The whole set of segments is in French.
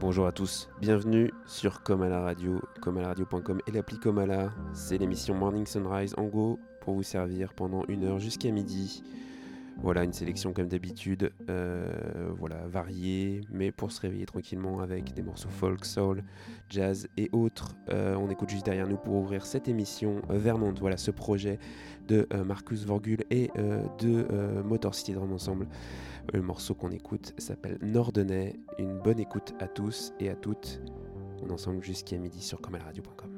bonjour à tous. Bienvenue sur Comala Radio, comalaradio.com et l'appli Comala. C'est l'émission Morning Sunrise en Go pour vous servir pendant une heure jusqu'à midi. Voilà, une sélection comme d'habitude, euh, voilà, variée, mais pour se réveiller tranquillement avec des morceaux folk, soul, jazz et autres. Euh, on écoute juste derrière nous pour ouvrir cette émission euh, Vermont, voilà ce projet de Marcus Vorgul et de Motor City Drum Ensemble. Le morceau qu'on écoute s'appelle Nordonnais. Une bonne écoute à tous et à toutes. On ensemble jusqu'à midi sur commalradio.com.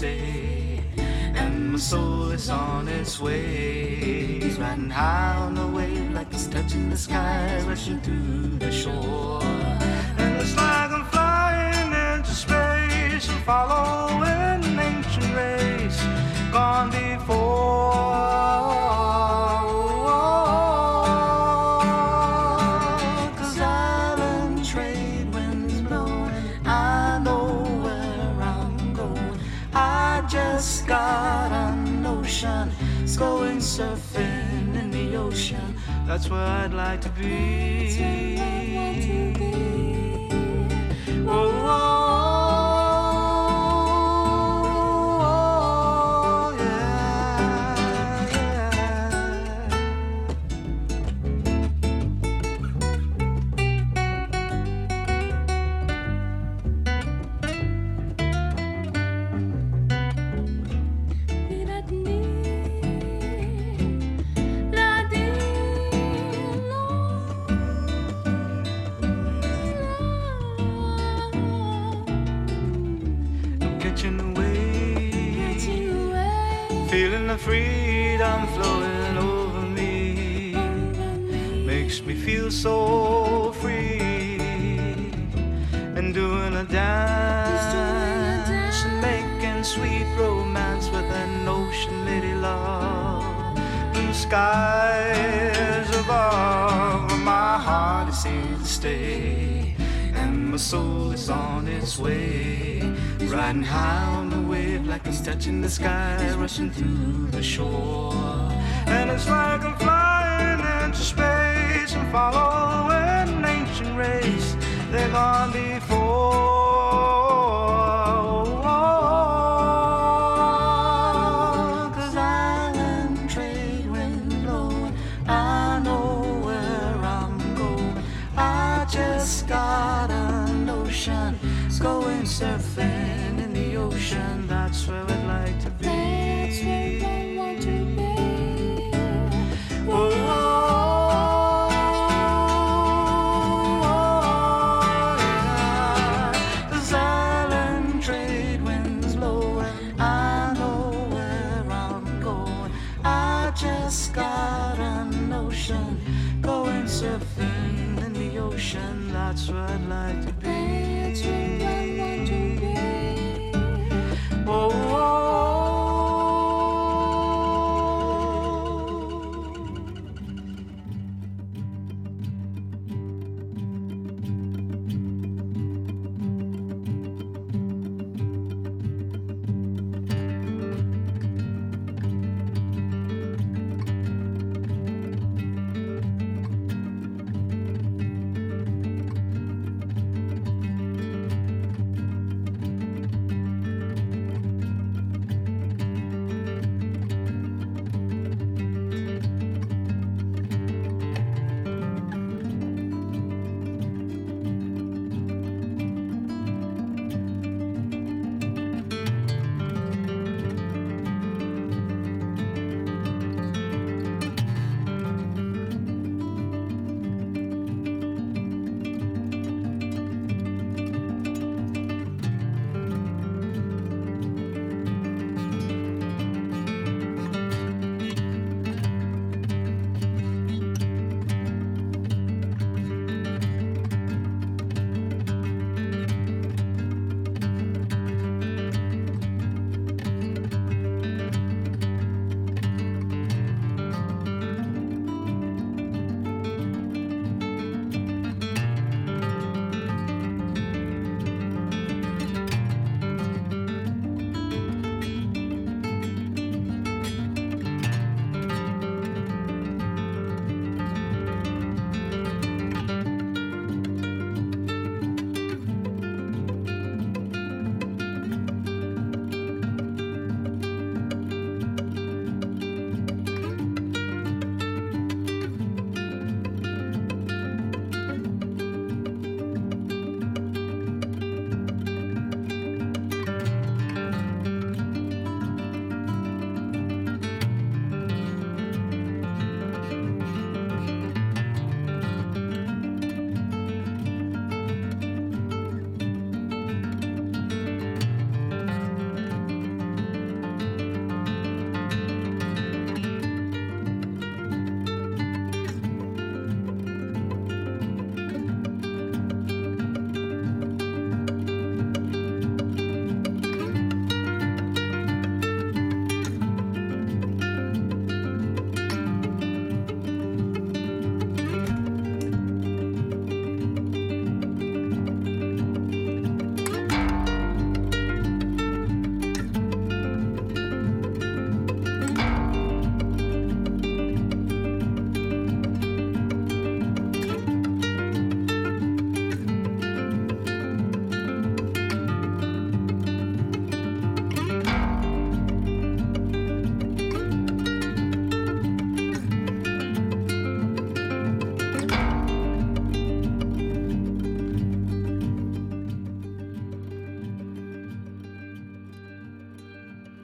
stay. And my soul is on its way. It's riding high on the wave like it's touching the sky, rushing to the shore. And it's like I'm flying into space and following an ancient race gone before. where I'd like to be. stay. And my soul is on its way. Riding high on the wave like it's touching the sky, rushing through the shore. And it's like I'm flying into space and following an ancient race. They've all been ocean, going surfing in the ocean.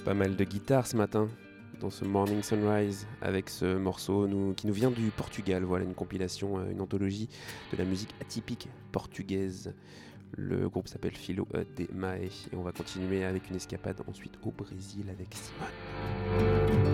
Pas mal de guitare ce matin dans ce Morning Sunrise avec ce morceau qui nous vient du Portugal. Voilà une compilation, euh, une anthologie de la musique atypique portugaise. Le groupe s'appelle Philo de Mae et on va continuer avec une escapade ensuite au Brésil avec Simone.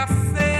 I said.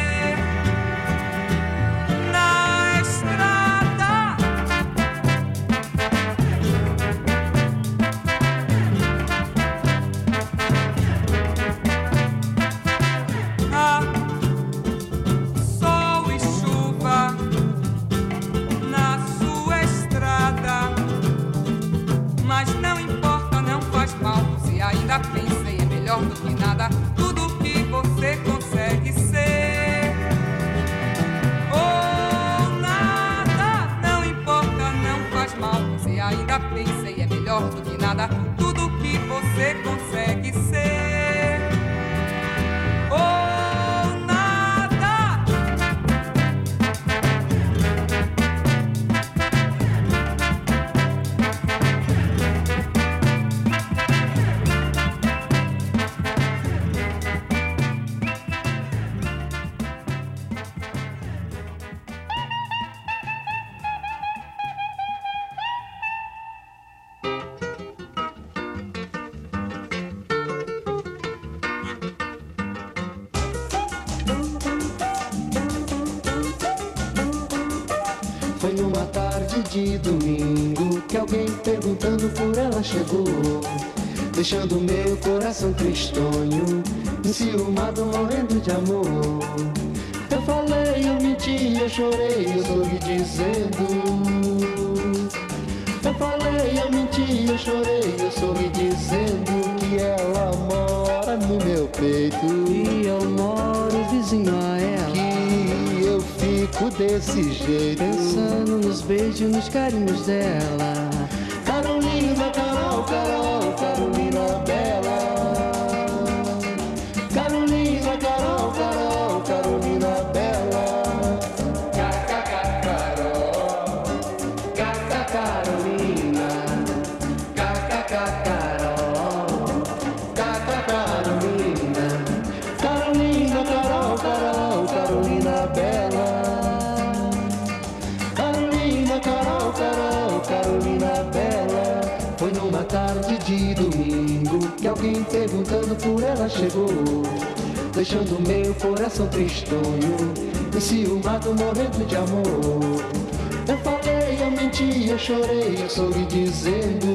De domingo que alguém perguntando por ela chegou, deixando meu coração tristonho, enciumado, morrendo de amor. Eu falei, eu menti, eu chorei, eu sorri dizendo. Eu falei, eu menti, eu chorei, eu sorri dizendo que ela mora no meu peito. E eu moro vizinho a desse jeito. Pensando nos beijos, nos carinhos dela. Por ela chegou. Deixando meu coração tristonho, enciumado, morrendo de amor. Eu falei, eu menti, eu chorei, eu sorri dizendo.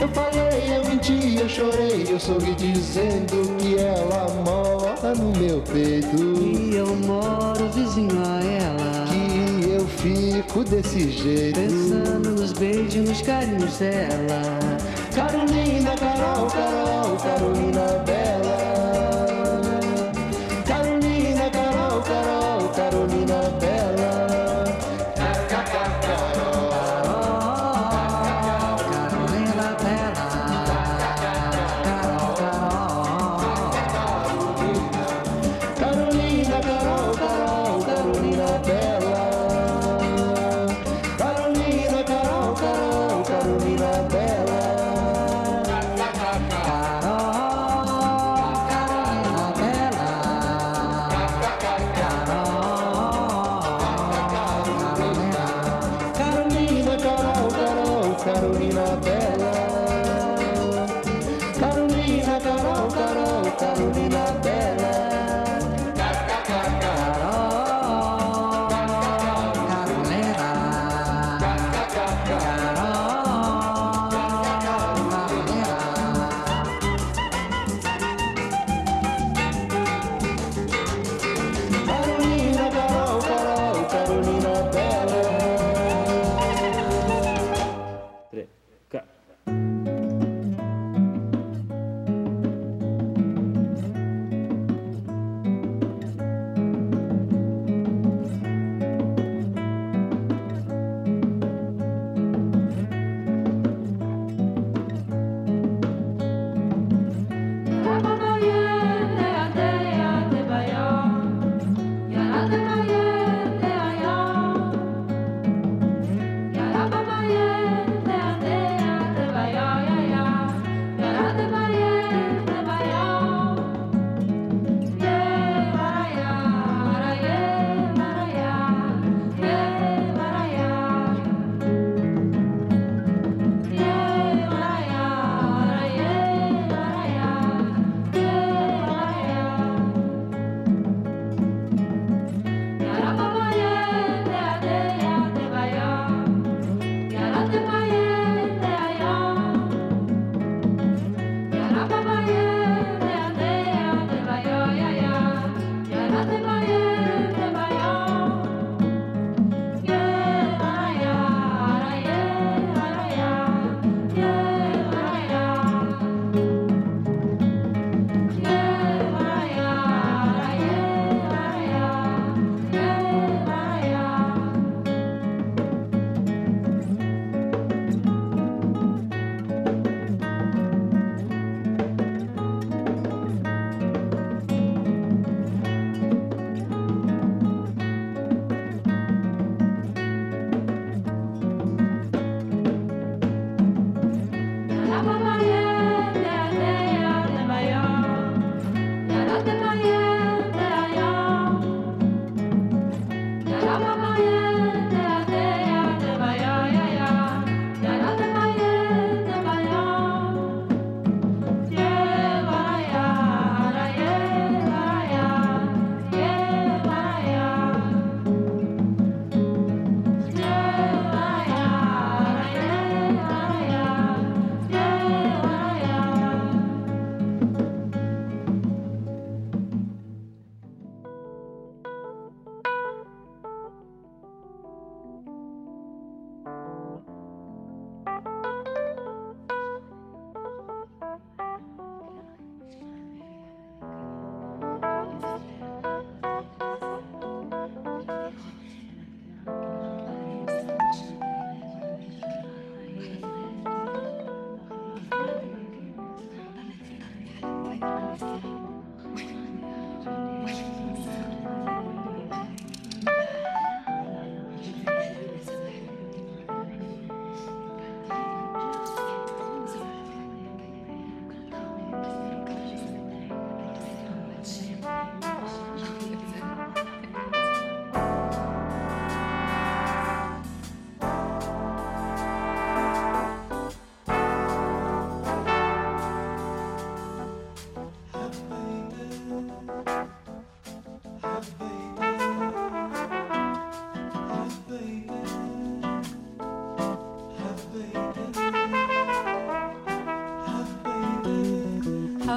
Eu falei, eu menti, eu chorei, eu sorri dizendo que ela mora no meu peito. E eu moro vizinho a ela. Que eu fico desse jeito. Pensando nos beijos, nos carinhos dela. Carolina, Carol, Carol, Carolina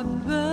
remember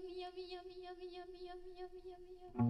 mia, mia, mia, mia, mia, mia, mia, mia.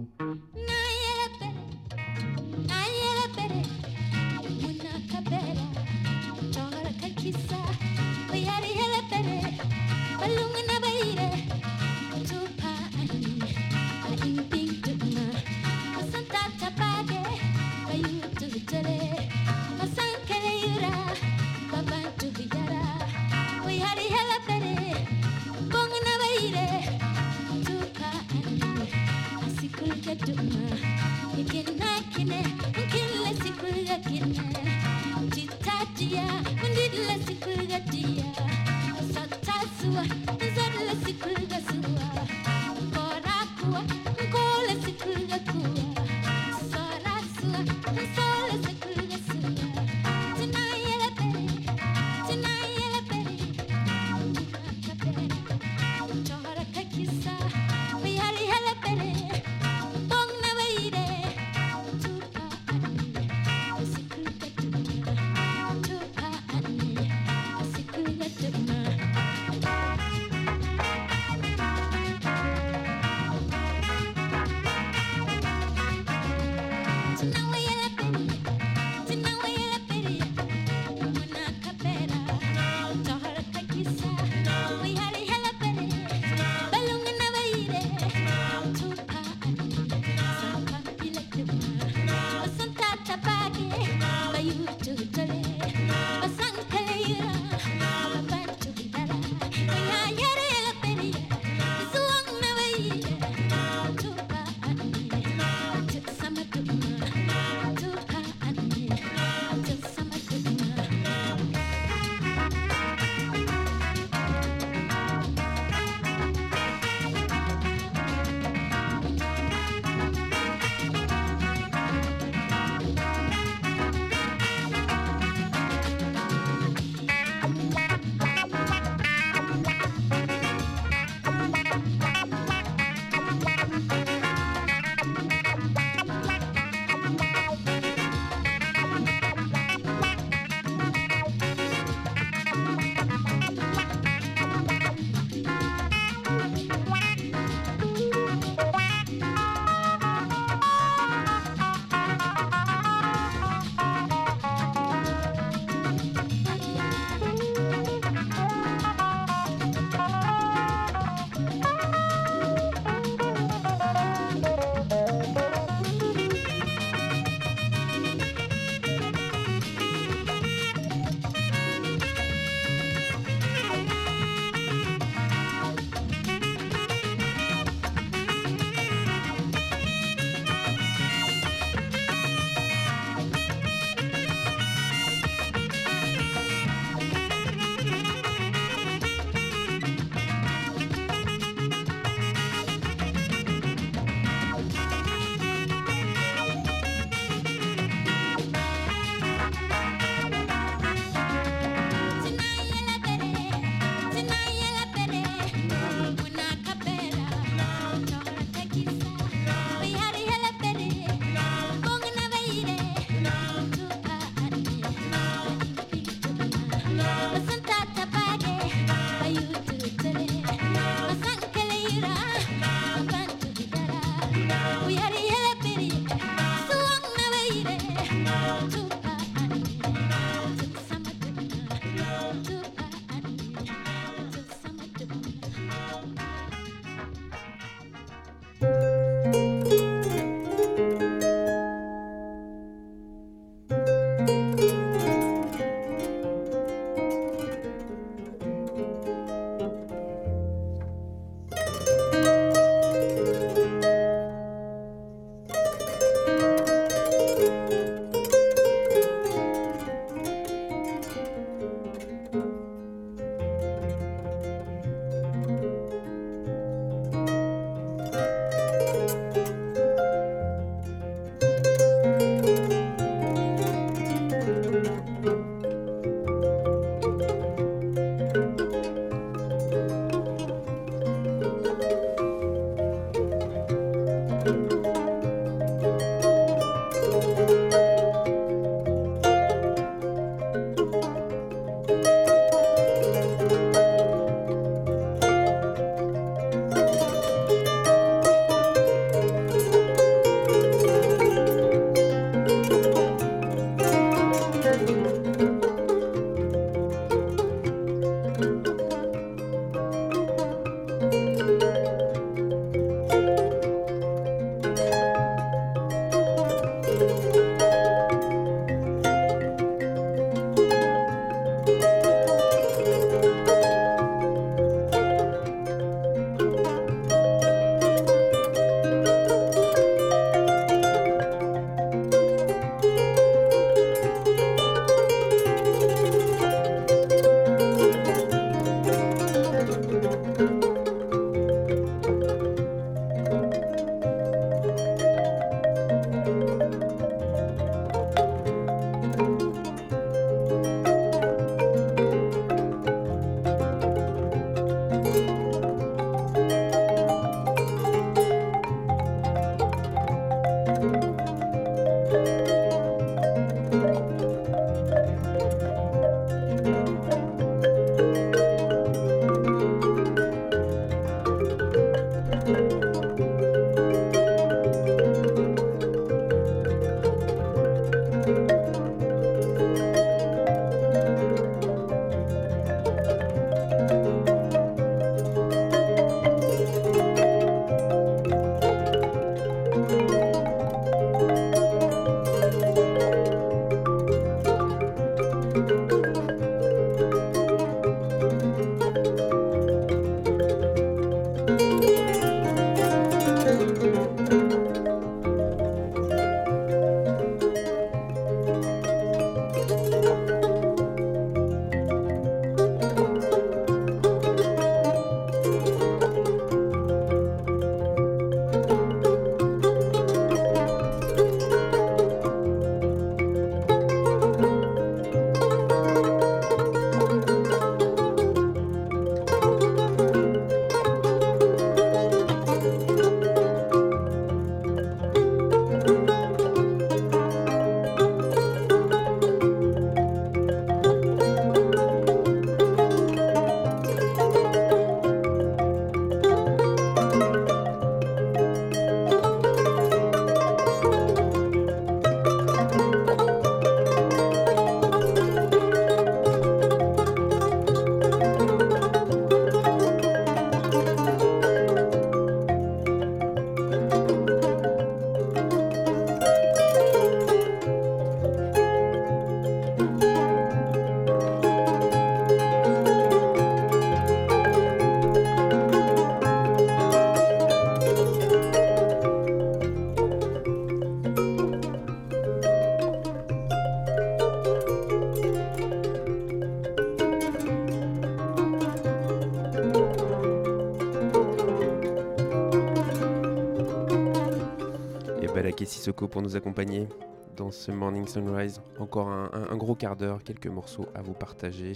Ike Sissoko pour nous accompagner dans ce Morning Sunrise. Encore un, gros quart d'heure, quelques morceaux à vous partager.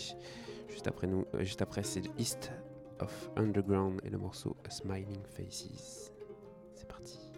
Juste après nous, euh, juste après c'est East of Underground et le morceau A Smiling Faces. C'est parti.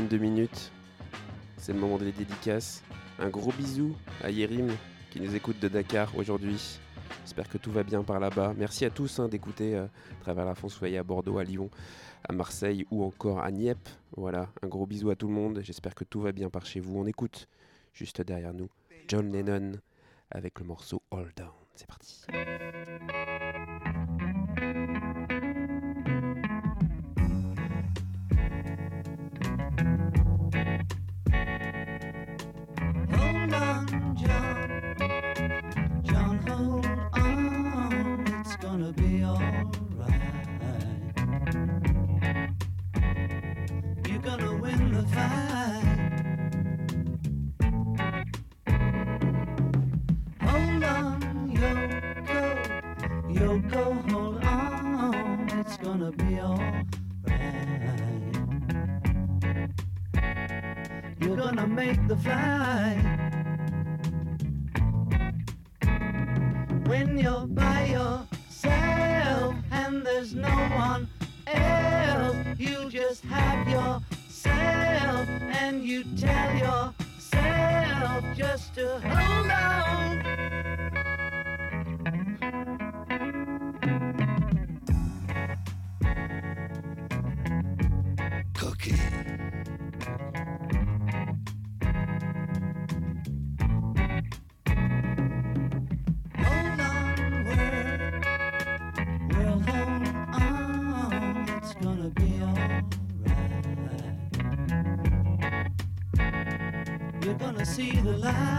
De minutes. C'est le moment des dédicaces. Un gros bisou à Yérim qui nous écoute de Dakar aujourd'hui. J'espère que tout va bien par là-bas. Merci à tous hein, d'écouter euh, à travers la France, soyez à Bordeaux, à Lyon, à Marseille ou encore à Nieppe. Voilà, un gros bisou à tout le monde. J'espère que tout va bien par chez vous. On écoute juste derrière nous John Lennon avec le morceau All Down. C'est parti. You're gonna win the fight. Hold on, Yoko, Yo go, hold on, it's gonna be alright. You're gonna make the flight. When you're by yourself and there's no one else, you just have yourself and you tell yourself just to hold on. alive.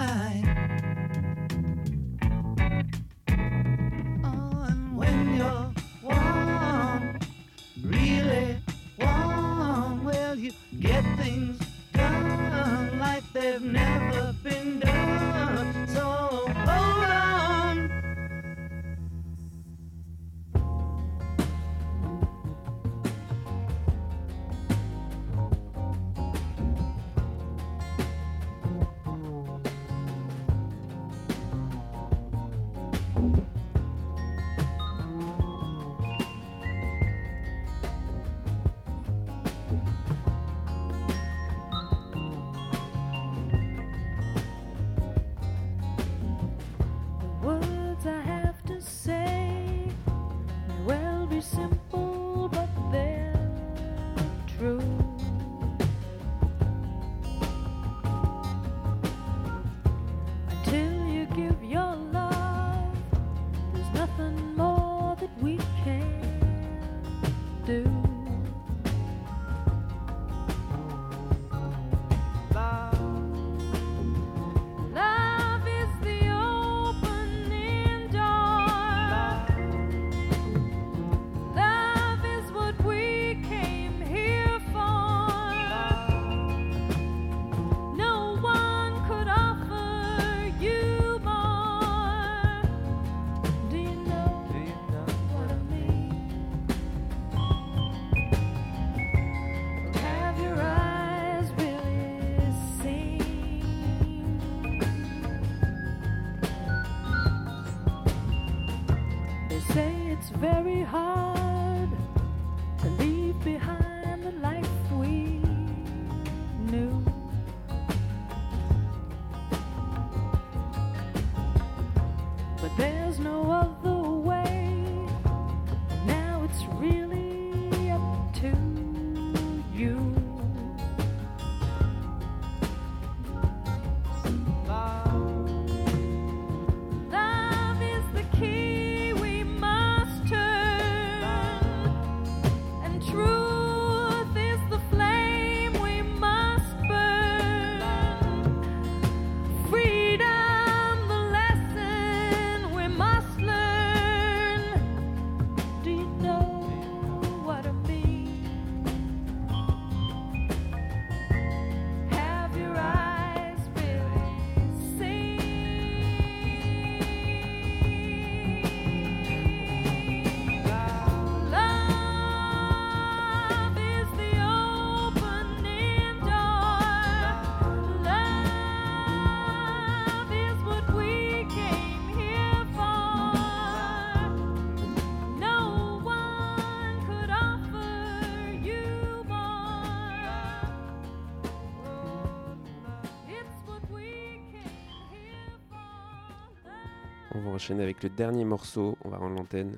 Va enchaîner avec le dernier morceau. On va rendre l'antenne.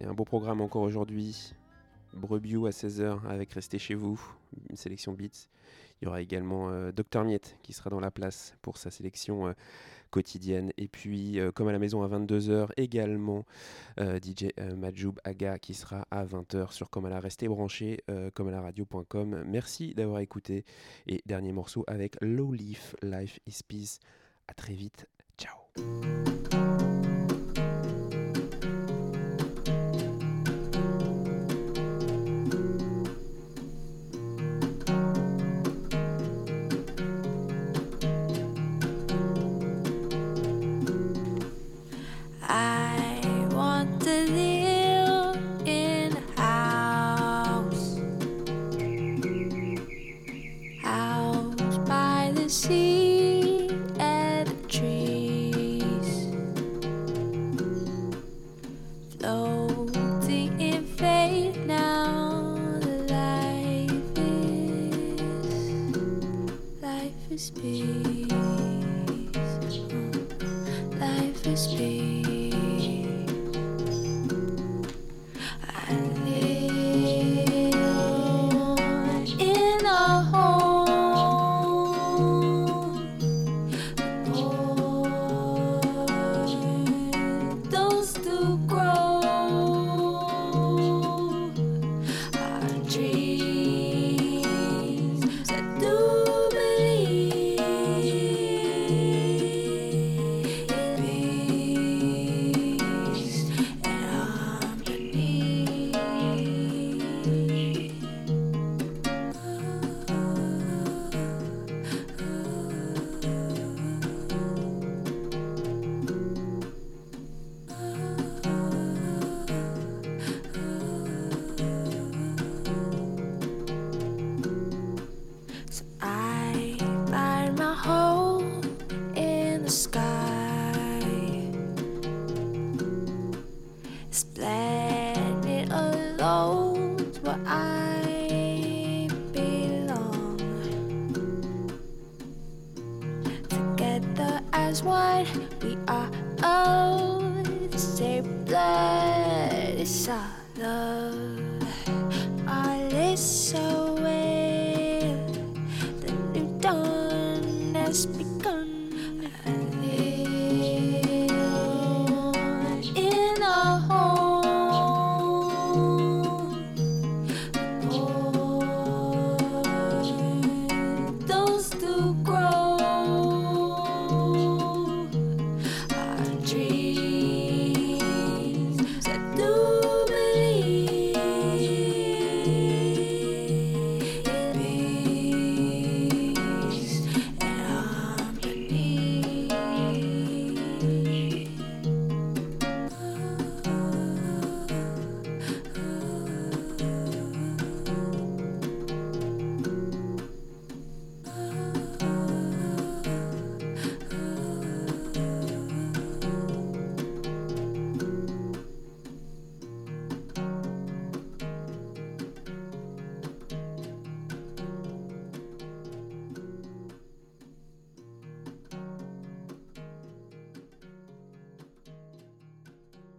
Et un beau programme encore aujourd'hui. Brebio à 16h avec Restez chez vous, une sélection beats. Il y aura également euh, Dr Miette qui sera dans la place pour sa sélection euh, quotidienne. Et puis, euh, comme à la maison à 22h, également DJ Majoub Aga qui sera à 20h sur Comme à la Restez branché, comme à la radio.com. Merci d'avoir écouté. Et dernier morceau avec Low Leaf, Life is Peace. À très vite. Ciao.